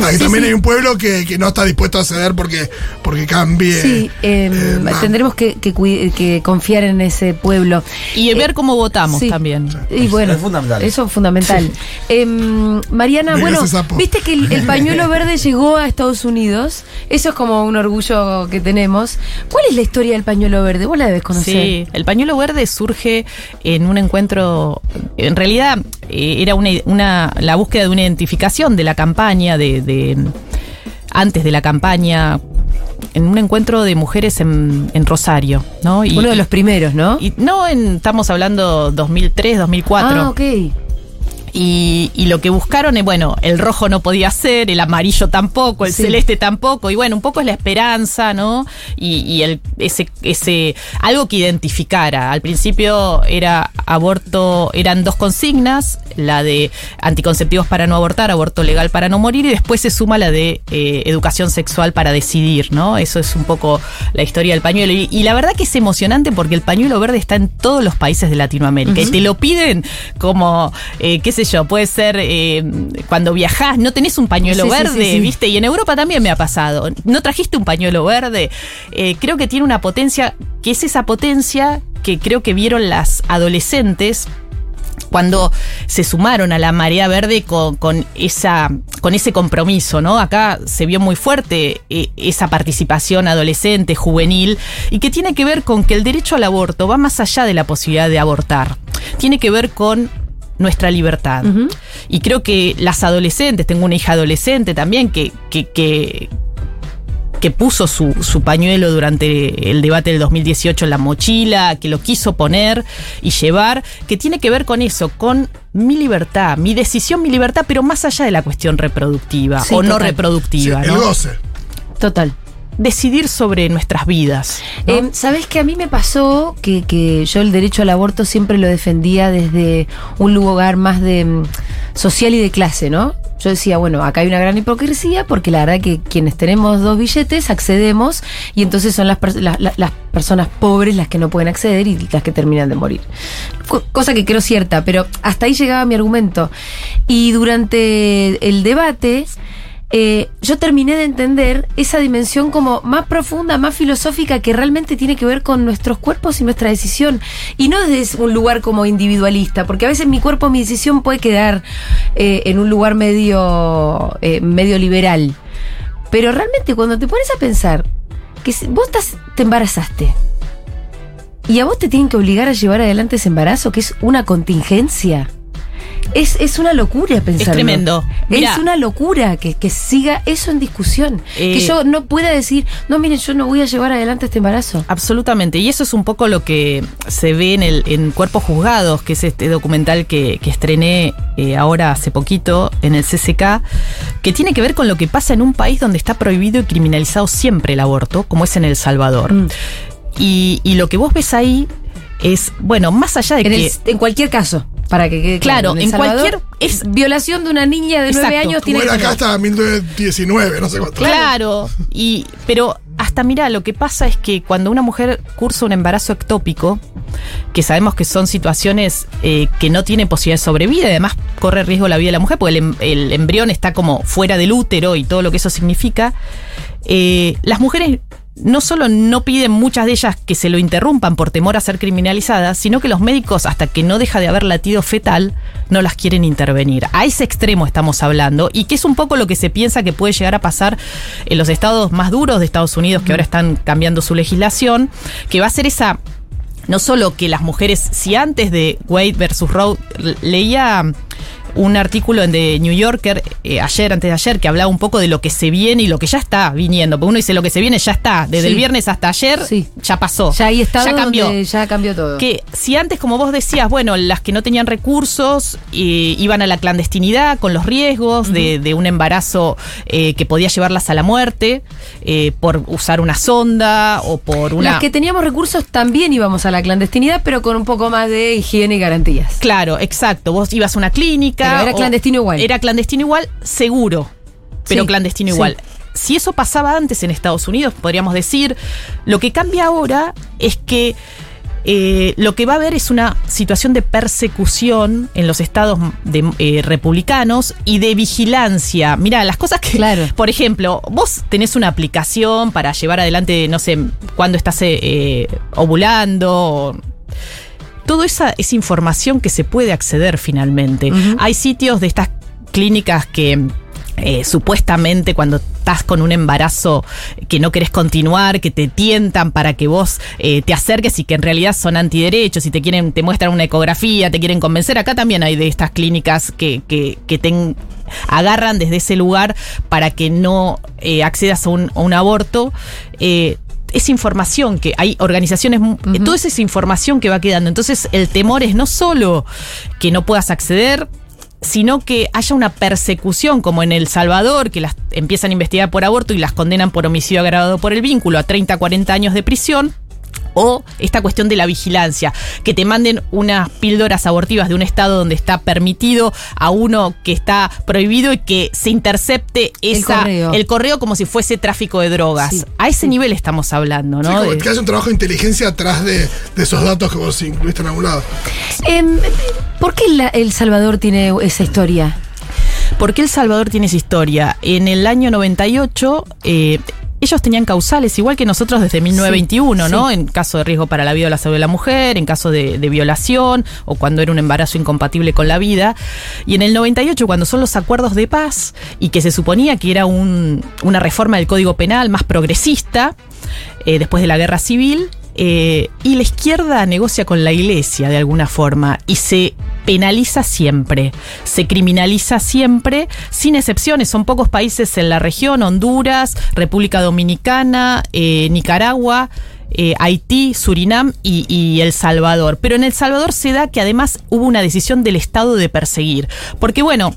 Ah, que Sí, también sí. hay un pueblo que, que no está dispuesto a ceder porque, porque cambie. Sí, eh, eh, tendremos que, que confiar en ese pueblo. Y ver cómo votamos sí. también. Y bueno, Es fundamental. Eso es fundamental. Em, Mariana, bueno, viste que el, el pañuelo (laughs) verde llegó a Estados Unidos. Eso es como un orgullo que tenemos. ¿Cuál es la historia del pañuelo verde? Vos la debes conocer. Sí, el pañuelo verde surge en un encuentro, en realidad eh, era una, una- la búsqueda de una identificación de la campaña, de, de- antes de la campaña, en un encuentro de mujeres en, en Rosario, ¿no? Y, Uno de los primeros, ¿no? y no en, estamos hablando 2003, 2004. Ah, ok. Y, y lo que buscaron es, bueno, el rojo no podía ser, el amarillo tampoco, el Sí. celeste tampoco, y bueno, un poco es la esperanza, ¿no? Y, y el, ese, ese, algo que identificara. Al principio era aborto, eran dos consignas, la de anticonceptivos para no abortar, aborto legal para no morir, y después se suma la de eh, educación sexual para decidir, ¿no? Eso es un poco la historia del pañuelo. Y, y la verdad que es emocionante porque el pañuelo verde está en todos los países de Latinoamérica. Y te lo piden como, eh, qué sé yo, puede ser eh, cuando viajás, no tenés un pañuelo Sí, verde, sí, sí. ¿viste? Y en Europa también me ha pasado. No trajiste un pañuelo verde. Eh, creo que tiene una potencia, que es esa potencia que creo que vieron las adolescentes cuando se sumaron a la marea verde con, con esa con ese compromiso, ¿no? Acá se vio muy fuerte eh, esa participación adolescente, juvenil, y que tiene que ver con que el derecho al aborto va más allá de la posibilidad de abortar. Tiene que ver con nuestra libertad. Y creo que las adolescentes, tengo una hija adolescente también que, que, que, que puso su, su pañuelo durante el debate del 2018 en la mochila, que lo quiso poner y llevar, que tiene que ver con eso, con mi libertad, mi decisión, mi libertad, pero más allá de la cuestión reproductiva Sí, o no. Sí, reproductiva, el ¿no? goce. Total. Decidir sobre nuestras vidas. ¿no? Eh, ¿Sabés que a mí me pasó que, que yo el derecho al aborto siempre lo defendía desde un lugar más de mm, social y de clase, ¿no? Yo decía, bueno, acá hay una gran hipocresía porque la verdad que quienes tenemos dos billetes accedemos y entonces son las, las personas pobres las que no pueden acceder y las que terminan de morir. Co- Cosa que creo cierta, pero hasta ahí llegaba mi argumento. Y durante el debate eh, yo terminé de entender esa dimensión como más profunda, más filosófica, que realmente tiene que ver con nuestros cuerpos y nuestra decisión. Y no desde un lugar como individualista, porque a veces mi cuerpo, mi decisión puede quedar eh, en un lugar medio, eh, medio liberal. Pero realmente cuando te pones a pensar que vos te embarazaste y a vos te tienen que obligar a llevar adelante ese embarazo, que es una contingencia. Es, es una locura pensarlo. tremendo. Mirá. Es una locura que, que siga eso en discusión. Eh, que yo no pueda decir, no, miren, yo no voy a llevar adelante este embarazo. Absolutamente, y eso es un poco lo que se ve en el en Cuerpos Juzgados, que es este documental que, que estrené eh, ahora hace poquito en el CCK, que tiene que ver con lo que pasa en un país donde está prohibido y criminalizado siempre el aborto, como es en El Salvador. Mm. Y, y lo que vos ves ahí es, bueno, más allá de En, que... el- en cualquier caso, para que quede claro. En Salvador, cualquier- es- violación de una niña de nueve años tiene que acá hasta 1919, no sé cuánto. Claro, y pero hasta mira, lo que pasa es que cuando una mujer cursa un embarazo ectópico, que sabemos que son situaciones eh, que no tiene posibilidad de sobrevida, y además corre riesgo la vida de la mujer, porque el, em- el embrión está como fuera del útero y todo lo que eso significa, eh, las mujeres no solo no piden muchas de ellas que se lo interrumpan por temor a ser criminalizadas, sino que los médicos, hasta que no deja de haber latido fetal, no las quieren intervenir. A ese extremo estamos hablando, y que es un poco lo que se piensa que puede llegar a pasar en los estados más duros de Estados Unidos, que ahora están cambiando su legislación, que va a ser esa no solo que las mujeres, si antes de Wade versus Roe leía un artículo en The New Yorker eh, ayer, antes de ayer, que hablaba un poco de lo que se viene y lo que ya está viniendo. Porque uno dice lo que se viene ya está. Desde Sí. el viernes hasta ayer Sí. ya pasó. Ya ahí está Ya cambió. ya cambió todo. Que si antes, como vos decías, bueno, las que no tenían recursos eh, iban a la clandestinidad con los riesgos de, de un embarazo eh, que podía llevarlas a la muerte por usar una sonda o por una... Las que teníamos recursos también íbamos a la clandestinidad, pero con un poco más de higiene y garantías. Claro, exacto. Vos ibas a una clínica. Pero era clandestino igual. Era clandestino igual, seguro. Pero Sí, clandestino sí. igual. Si eso pasaba antes en Estados Unidos, podríamos decir, lo que cambia ahora es que eh, lo que va a haber es una situación de persecución en los estados de, eh, republicanos y de vigilancia. Mira, las cosas que, Claro. por ejemplo, vos tenés una aplicación para llevar adelante, no sé, cuando estás eh, eh, ovulando. o- toda esa, esa información que se puede acceder finalmente. Hay sitios de estas clínicas que eh, supuestamente cuando estás con un embarazo que no querés continuar, que te tientan para que vos eh, te acerques y que en realidad son antiderechos y te quieren, te muestran una ecografía, te quieren convencer. Acá también hay de estas clínicas que, que, que te agarran desde ese lugar para que no eh, accedas a un, a un aborto. Es información que hay organizaciones, mu- toda esa información que va quedando. Entonces el temor es no solo que no puedas acceder, sino que haya una persecución, como en El Salvador, que las empiezan a investigar por aborto y las condenan por homicidio agravado por el vínculo a 30, 40 años de prisión. O esta cuestión de la vigilancia, que te manden unas píldoras abortivas de un estado donde está permitido a uno que está prohibido y que se intercepte El esa, correo. el correo como si fuese tráfico de drogas. Sí, a ese nivel estamos hablando, Sí, ¿no? como De- que hace un trabajo de inteligencia atrás de, de esos datos que vos incluiste en algún lado. Em, ¿Por qué la- El Salvador tiene esa historia? ¿Por qué El Salvador tiene esa historia? En el año 98, eh, ellos tenían causales, igual que nosotros desde 1921, Sí, ¿no? sí. En caso de riesgo para la vida o la salud de la mujer, en caso de, de violación o cuando era un embarazo incompatible con la vida. Y en el 98, cuando son los acuerdos de paz y que se suponía que era un- una reforma del Código Penal más progresista, eh, después de la guerra civil. Eh, y la izquierda negocia con la iglesia de alguna forma y se penaliza siempre, se criminaliza siempre, sin excepciones. Son pocos países en la región, Honduras, República Dominicana, eh, Nicaragua. eh, Haití, Surinam y, y El Salvador. Pero en El Salvador se da que además hubo una decisión del Estado de perseguir. Porque bueno,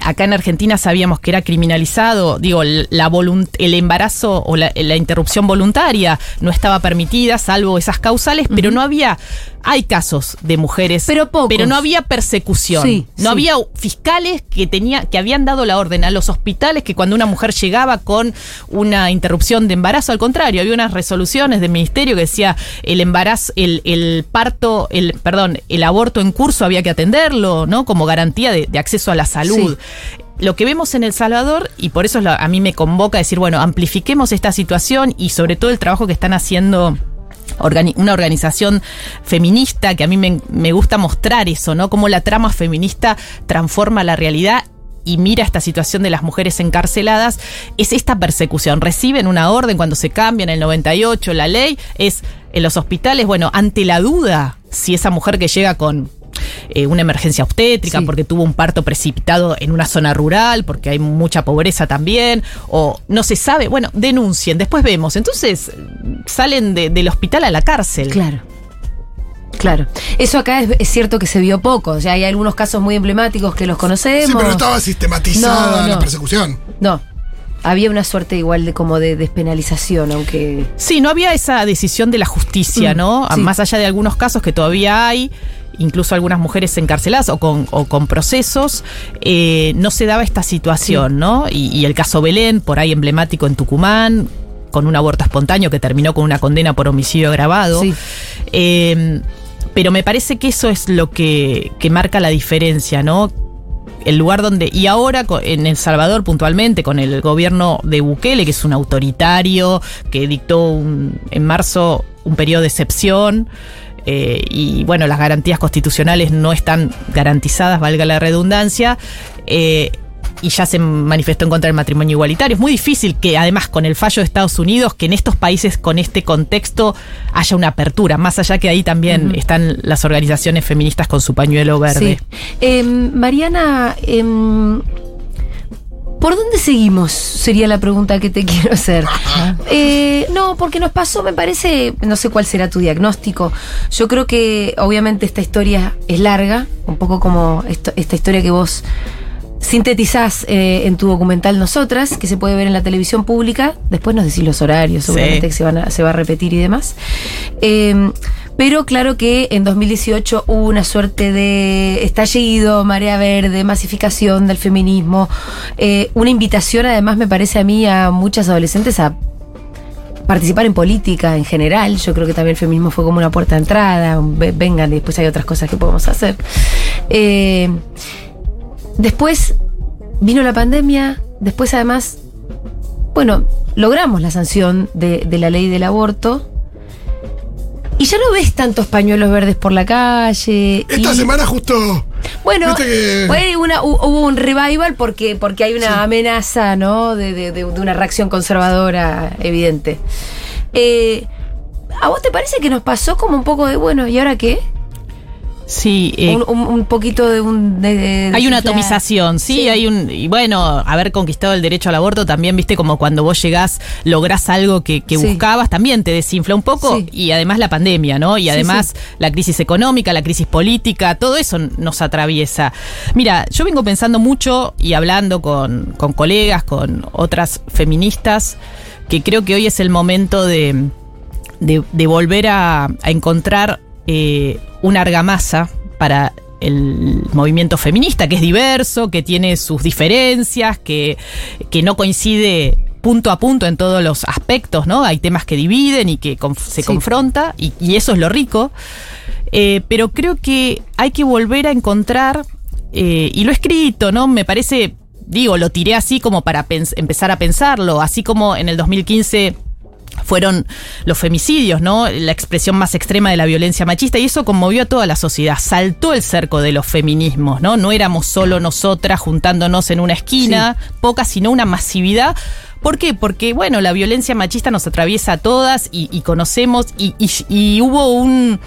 acá en Argentina sabíamos que era criminalizado, digo, la el embarazo o la, la interrupción voluntaria no estaba permitida, salvo esas causales, pero no había, hay casos de mujeres, Pero pocos. no había persecución, Sí, no sí. había fiscales que tenía, que habían dado la orden a los hospitales que cuando una mujer llegaba con una interrupción de embarazo, al contrario, había unas resoluciones del ministerio que decía el embarazo, el, el parto, el, perdón, el aborto en curso había que atenderlo, ¿no? Como garantía de, de acceso a la salud. Lo que vemos en El Salvador, y por eso a mí me convoca a decir, bueno, amplifiquemos esta situación y sobre todo el trabajo que están haciendo una organización feminista, que a mí me, me gusta mostrar eso, ¿no? Cómo la trama feminista transforma la realidad y mira esta situación de las mujeres encarceladas, es esta persecución. Reciben una orden cuando se cambia en el 98 la ley, es en los hospitales, bueno, ante la duda si esa mujer que llega con eh, una emergencia obstétrica, Sí. porque tuvo un parto precipitado en una zona rural, porque hay mucha pobreza también, o no se sabe, bueno, denuncien, después vemos. Entonces salen de- del hospital a la cárcel. Claro. Claro. Eso acá es, es cierto que se vio poco. O sea, hay algunos casos muy emblemáticos que los conocemos. Sí, pero no estaba sistematizada No, la persecución. No. Había una suerte igual de como de despenalización, aunque. Sí, no había esa decisión de la justicia, Mm, ¿no? sí. Más allá de algunos casos que todavía hay, incluso algunas mujeres encarceladas o con, o con procesos, eh, no se daba esta situación, ¿no? Y, y el caso Belén, por ahí emblemático en Tucumán, con un aborto espontáneo que terminó con una condena por homicidio agravado. Sí. Eh, pero me parece que eso es lo que, que marca la diferencia, ¿no? El lugar donde. Y ahora en El Salvador, puntualmente, con el gobierno de Bukele, que es un autoritario, que dictó un- en marzo un periodo de excepción. Eh, y bueno, las garantías constitucionales no están garantizadas, valga la redundancia. eh, y ya se manifestó en contra del matrimonio igualitario. Es muy difícil que además con el fallo de Estados Unidos, que en estos países con este contexto haya una apertura, más allá que ahí también están las organizaciones feministas con su pañuelo verde. Sí. Em, Mariana, em, ¿por dónde seguimos? Sería la pregunta que te (laughs) quiero hacer. Eh, no, porque nos pasó, me parece, no sé cuál será tu diagnóstico. Yo creo que obviamente esta historia es larga, un poco como esto- esta historia que vos sintetizás eh, en tu documental Nosotras, que se puede ver en la televisión pública. Después nos decís los horarios, seguramente Sí. que se, van a- se va a repetir y demás. Eh, pero claro que en 2018 hubo una suerte de estallido, marea verde, masificación del feminismo, eh, una invitación además me parece a mí a muchas adolescentes a participar en política en general. Yo creo que también el feminismo fue como una puerta de entrada. Vengan, y después hay otras cosas que podemos hacer. Eh, después vino la pandemia. Después, además, bueno, logramos la sanción de la ley del aborto. Y ya no ves tantos pañuelos verdes por la calle. Esta y- semana justo. bueno, Viste que- fue una- hu- hubo un revival porque, porque hay una amenaza, ¿no? De, de- de- de una reacción conservadora evidente. Eh, ¿A vos te parece que nos pasó como un poco de, bueno, ¿y ahora qué? Sí, eh, un, poquito de un... de- de- Hay una atomización, sí, Sí. hay un. Y bueno, haber conquistado el derecho al aborto también, viste, como cuando vos llegás, lográs algo que, que Sí. buscabas, también te desinfla un poco. Sí. Y además la pandemia, ¿no? Y además la crisis económica, la crisis política, todo eso nos atraviesa. Mira, yo vengo pensando mucho y hablando con, con colegas, con otras feministas, que creo que hoy es el momento de, de, de volver a, a encontrar eh, una argamasa para el movimiento feminista, que es diverso, que tiene sus diferencias, que, que no coincide punto a punto en todos los aspectos, ¿no? Hay temas que dividen y que conf- se Sí. confronta, y, y eso es lo rico. Eh, pero creo que hay que volver a encontrar, eh, y lo he escrito, ¿no? Me parece, digo, lo tiré así como para empezar a pensarlo, así como en el 2015 fueron los femicidios, ¿no? La expresión más extrema de la violencia machista y eso conmovió a toda la sociedad. Saltó el cerco de los feminismos, ¿no? No éramos solo nosotras juntándonos en una esquina, pocas, sino una masividad. ¿Por qué? Porque, bueno, la violencia machista nos atraviesa a todas y, y conocemos y, y- y hubo un,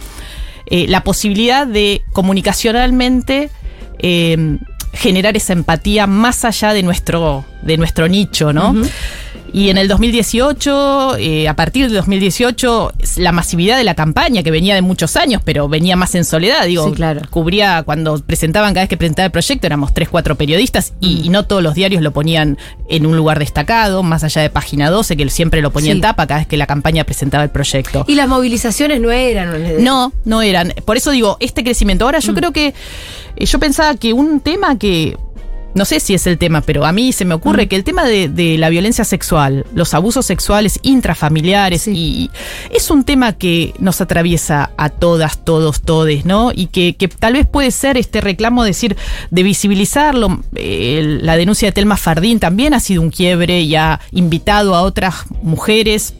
eh, la posibilidad de comunicacionalmente eh, generar esa empatía más allá de nuestro, de nuestro nicho, ¿no? Y en el 2018, eh, a partir del 2018, la masividad de la campaña, que venía de muchos años, pero venía más en soledad, digo, Sí, claro. cubría cuando presentaban, cada vez que presentaba el proyecto, éramos tres, cuatro periodistas y, y no todos los diarios lo ponían en un lugar destacado, más allá de página 12, que él siempre lo ponía Sí. en tapa cada vez que la campaña presentaba el proyecto. Y las movilizaciones no eran... No, no eran. Por eso digo, este crecimiento. Ahora yo creo que eh, yo pensaba que un tema que no sé si es el tema, pero a mí se me ocurre que el tema de, de la violencia sexual, los abusos sexuales intrafamiliares, Sí. y es un tema que nos atraviesa a todas, todos, todes, ¿no? Y que, que tal vez puede ser este reclamo, decir, de visibilizarlo. Eh, la denuncia de Telma Fardín también ha sido un quiebre y ha invitado a otras mujeres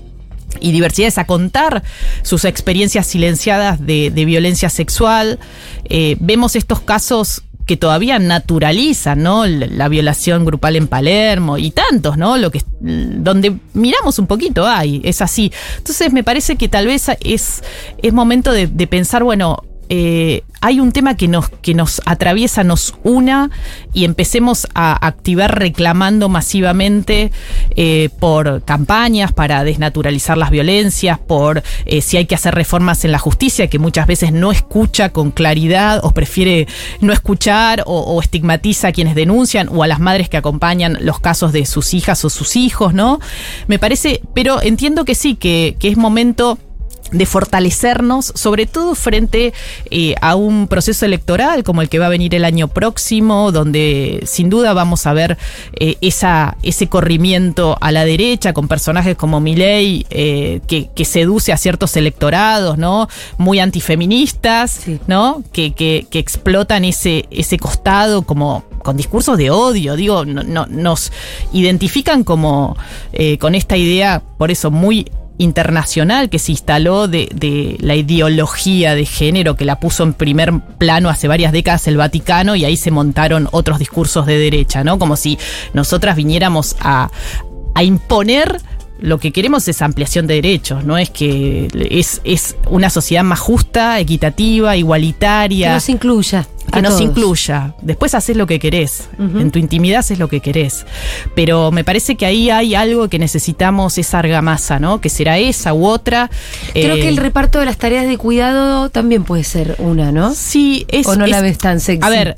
y diversidades a contar sus experiencias silenciadas de, de violencia sexual. Eh, vemos estos casos que todavía naturalizan, ¿no? La, la violación grupal en Palermo y tantos, ¿no? Lo que donde miramos un poquito hay, es así. Entonces me parece que tal vez es, es momento de pensar, bueno, eh, hay un tema que nos, que nos atraviesa, nos una y empecemos a activar reclamando masivamente eh, por campañas para desnaturalizar las violencias, por eh, si hay que hacer reformas en la justicia, que muchas veces no escucha con claridad o prefiere no escuchar o, o estigmatiza a quienes denuncian o a las madres que acompañan los casos de sus hijas o sus hijos, ¿no? Me parece, pero entiendo que sí, que, que es momento de fortalecernos, sobre todo frente eh, a un proceso electoral como el que va a venir el año próximo, donde sin duda vamos a ver eh, esa, ese corrimiento a la derecha con personajes como Milei, eh, que, que seduce a ciertos electorados, ¿no? Muy antifeministas, Sí. ¿no? Que, que, que explotan ese, ese costado como con discursos de odio, digo, no, no- nos identifican como con esta idea, por eso muy internacional que se instaló de, de la ideología de género que la puso en primer plano hace varias décadas el Vaticano y ahí se montaron otros discursos de derecha, ¿no? Como si nosotras viniéramos a, a imponer lo que queremos es ampliación de derechos, no es que es, es una sociedad más justa, equitativa, Que igualitaria nos incluya. que nos todos. incluya. Después haces lo que querés. En tu intimidad haces lo que querés. Pero me parece que ahí hay algo que necesitamos, esa argamasa, ¿no? Que será esa u otra. Creo Eh, que el reparto de las tareas de cuidado también puede ser una, ¿no? Sí, es. ¿O no la es- ves tan sexy? A ver,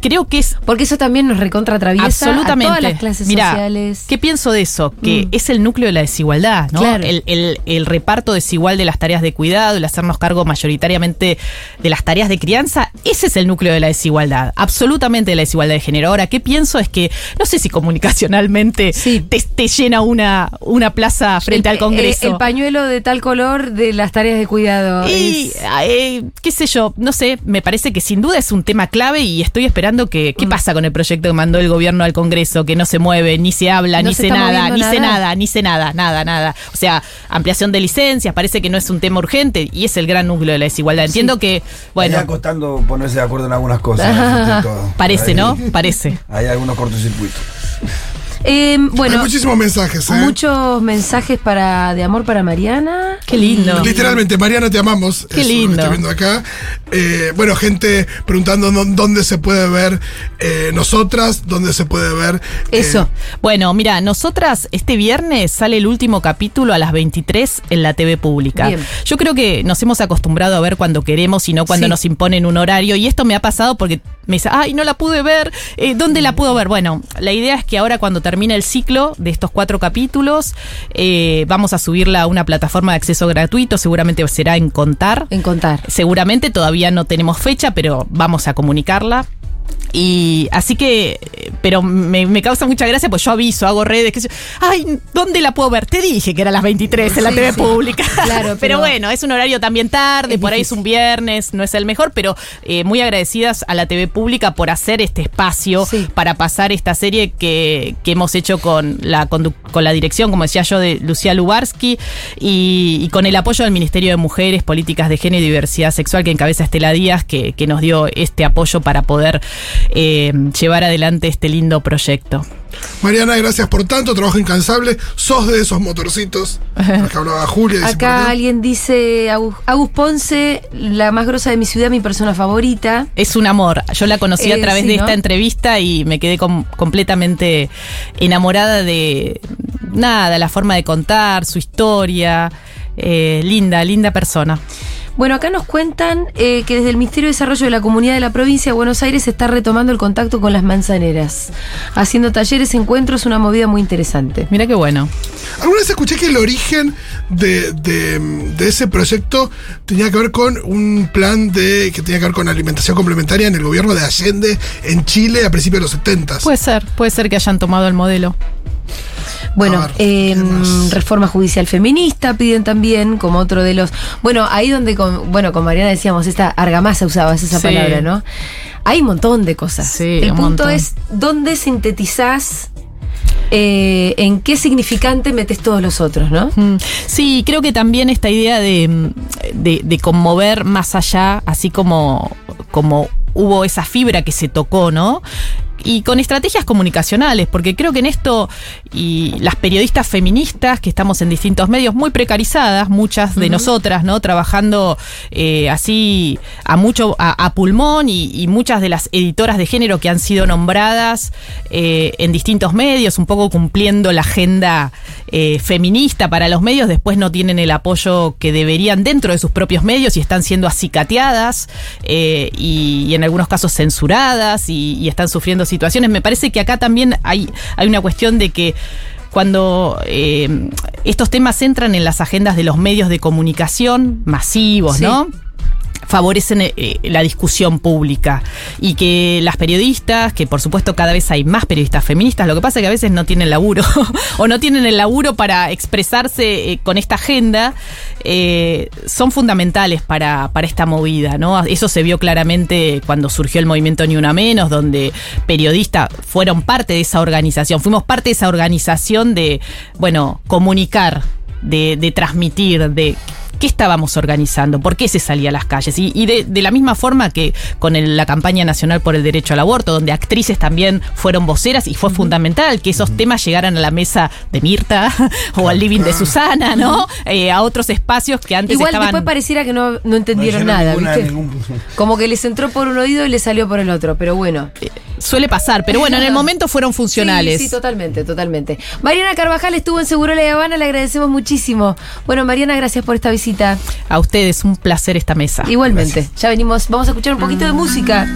creo que es. Porque eso también nos recontra atraviesa Absolutamente. a todas las clases Mirá, sociales. ¿Qué pienso de eso? Que Mm. es el núcleo de la desigualdad, ¿no? Claro. El, el- el reparto desigual de las tareas de cuidado, el hacernos cargo mayoritariamente de las tareas de crianza, ese es el núcleo de la desigualdad, absolutamente de la desigualdad de género. Ahora, ¿qué pienso? Es que, no sé si comunicacionalmente Sí. te, te llena una, una plaza frente El- al Congreso. eh, El, pañuelo de tal color de las tareas de cuidado. Y, es- eh, qué sé yo, no sé, me parece que sin duda es un tema clave y estoy esperando que, Mm. ¿qué pasa con el proyecto que mandó el gobierno al Congreso? Que no se mueve, ni se habla, No ni se se está nada, ni se nada. nada, ni se nada, nada, nada. O sea, ampliación de licencias, parece que no es un tema urgente y es el gran núcleo de la desigualdad. Entiendo que, Bueno. bueno, costando ponerse de acuerdo en algunas cosas. (laughs) todo. parece, Ahí- ¿no? Parece. Hay algunos cortocircuitos. Eh, Hay bueno, muchísimos mensajes, ¿eh? muchos mensajes para de amor para Mariana. Qué lindo. Literalmente, Mariana, te amamos. Qué Eso lo lindo. estoy viendo acá. Eh, bueno, gente preguntando dó- dónde se puede ver eh, nosotras, dónde se puede ver. eh, Eso. Bueno, mira, nosotras este viernes sale el último capítulo a las 23 en la TV pública. Bien. Yo creo que nos hemos acostumbrado a ver cuando queremos y no cuando Sí. nos imponen un horario. Y esto me ha pasado porque me dice, ay, no la pude ver. Eh, ¿Dónde la puedo ver? Bueno, la idea es que ahora cuando termine el ciclo de estos cuatro capítulos, eh, vamos a subirla a una plataforma de acceso gratuito. Seguramente será en Contar. En contar. Seguramente todavía no tenemos fecha, pero vamos a comunicarla. Y así que, eh, pero me, me causa mucha gracia, pues yo aviso, hago redes, que yo, ay, ¿dónde la puedo ver? Te dije que era a las 23 en la TV sí. pública. (laughs) Claro, (laughs) pero, pero- bueno, es un horario también tarde, por ahí es un viernes, no es el mejor, pero eh, muy agradecidas a la TV pública por hacer este espacio Sí. para pasar esta serie que, que hemos hecho con la, con la dirección, como decía yo, de Lucía Lubarsky y, y con el apoyo del Ministerio de Mujeres, Políticas de Género y Diversidad Sexual que encabeza Estela Díaz, que, que nos dio este apoyo para poder eh, llevar adelante este lindo proyecto. Mariana, gracias por tanto, trabajo incansable. Sos de esos motorcitos. (laughs) Hablaba Julia. Acá acá. alguien dice, Agus, Agus Ponce, la más grosa de mi ciudad, mi persona favorita. Es un amor. Yo la conocí Eh, a través sí, de ¿no? esta entrevista y me quedé com- completamente enamorada de nada, la forma de contar, su historia. Eh, linda, linda persona. Bueno, acá nos cuentan eh, que desde el Ministerio de Desarrollo de la Comunidad de la Provincia de Buenos Aires se está retomando el contacto con las manzaneras, haciendo talleres, encuentros, una movida muy interesante. Mira qué bueno. Alguna vez escuché que el origen de, de- de ese proyecto tenía que ver con un plan de que tenía que ver con alimentación complementaria en el gobierno de Allende en Chile a principios de los 70. Puede ser, puede ser que hayan tomado el modelo. Bueno, ver, eh, ¿qué más? reforma judicial feminista piden también como otro de los. Bueno, ahí donde con, bueno con Mariana decíamos esta argamasa usabas esa Sí. palabra, ¿no? Hay un montón de cosas. Sí, El un punto montón. es dónde sintetizás, eh, en qué significante metes todos los otros, ¿no? Mm, Sí, creo que también esta idea de, de, de conmover más allá, así como, como hubo esa fibra que se tocó, ¿no? Y con estrategias comunicacionales, porque creo que en esto y las periodistas feministas que estamos en distintos medios muy precarizadas, muchas de nosotras, ¿no? Trabajando eh, así a mucho, a, a pulmón y, y muchas de las editoras de género que han sido nombradas eh, en distintos medios, un poco cumpliendo la agenda eh, feminista para los medios, después no tienen el apoyo que deberían dentro de sus propios medios y están siendo acicateadas eh, y, y en algunos casos censuradas y, y están sufriendo situaciones. Me parece que acá también hay, hay una cuestión de que cuando eh, estos temas entran en las agendas de los medios de comunicación masivos, Sí. ¿no? Favorecen eh, la discusión pública y que las periodistas, que por supuesto cada vez hay más periodistas feministas, lo que pasa es que a veces no tienen laburo (laughs) o no tienen el laburo para expresarse eh, con esta agenda, eh, son fundamentales para, para esta movida, ¿no? Eso se vio claramente cuando surgió el movimiento Ni Una Menos, donde periodistas fueron parte de esa organización, fuimos parte de esa organización de, bueno, comunicar de, de transmitir, de qué estábamos organizando, por qué se salía a las calles. Y, y de, de la misma forma que con el- la campaña nacional por el derecho al aborto, donde actrices también fueron voceras y fue fundamental que esos temas llegaran a la mesa de Mirta (laughs) o al living de Susana, ¿no? Eh, a otros espacios que antes Igual estaban... después pareciera que no, no entendieron No nada, ninguna- ¿viste? ningún- Como que les entró por un oído y les salió por el otro, pero bueno. Suele pasar, pero bueno, en el (laughs) momento fueron funcionales. Sí, sí, totalmente, totalmente. Mariana Carvajal estuvo en Seguro La Habana, le agradecemos muchísimo. Bueno, Mariana, gracias por esta visita. A ustedes, un placer esta mesa. Igualmente, ya venimos, vamos a escuchar un poquito de música.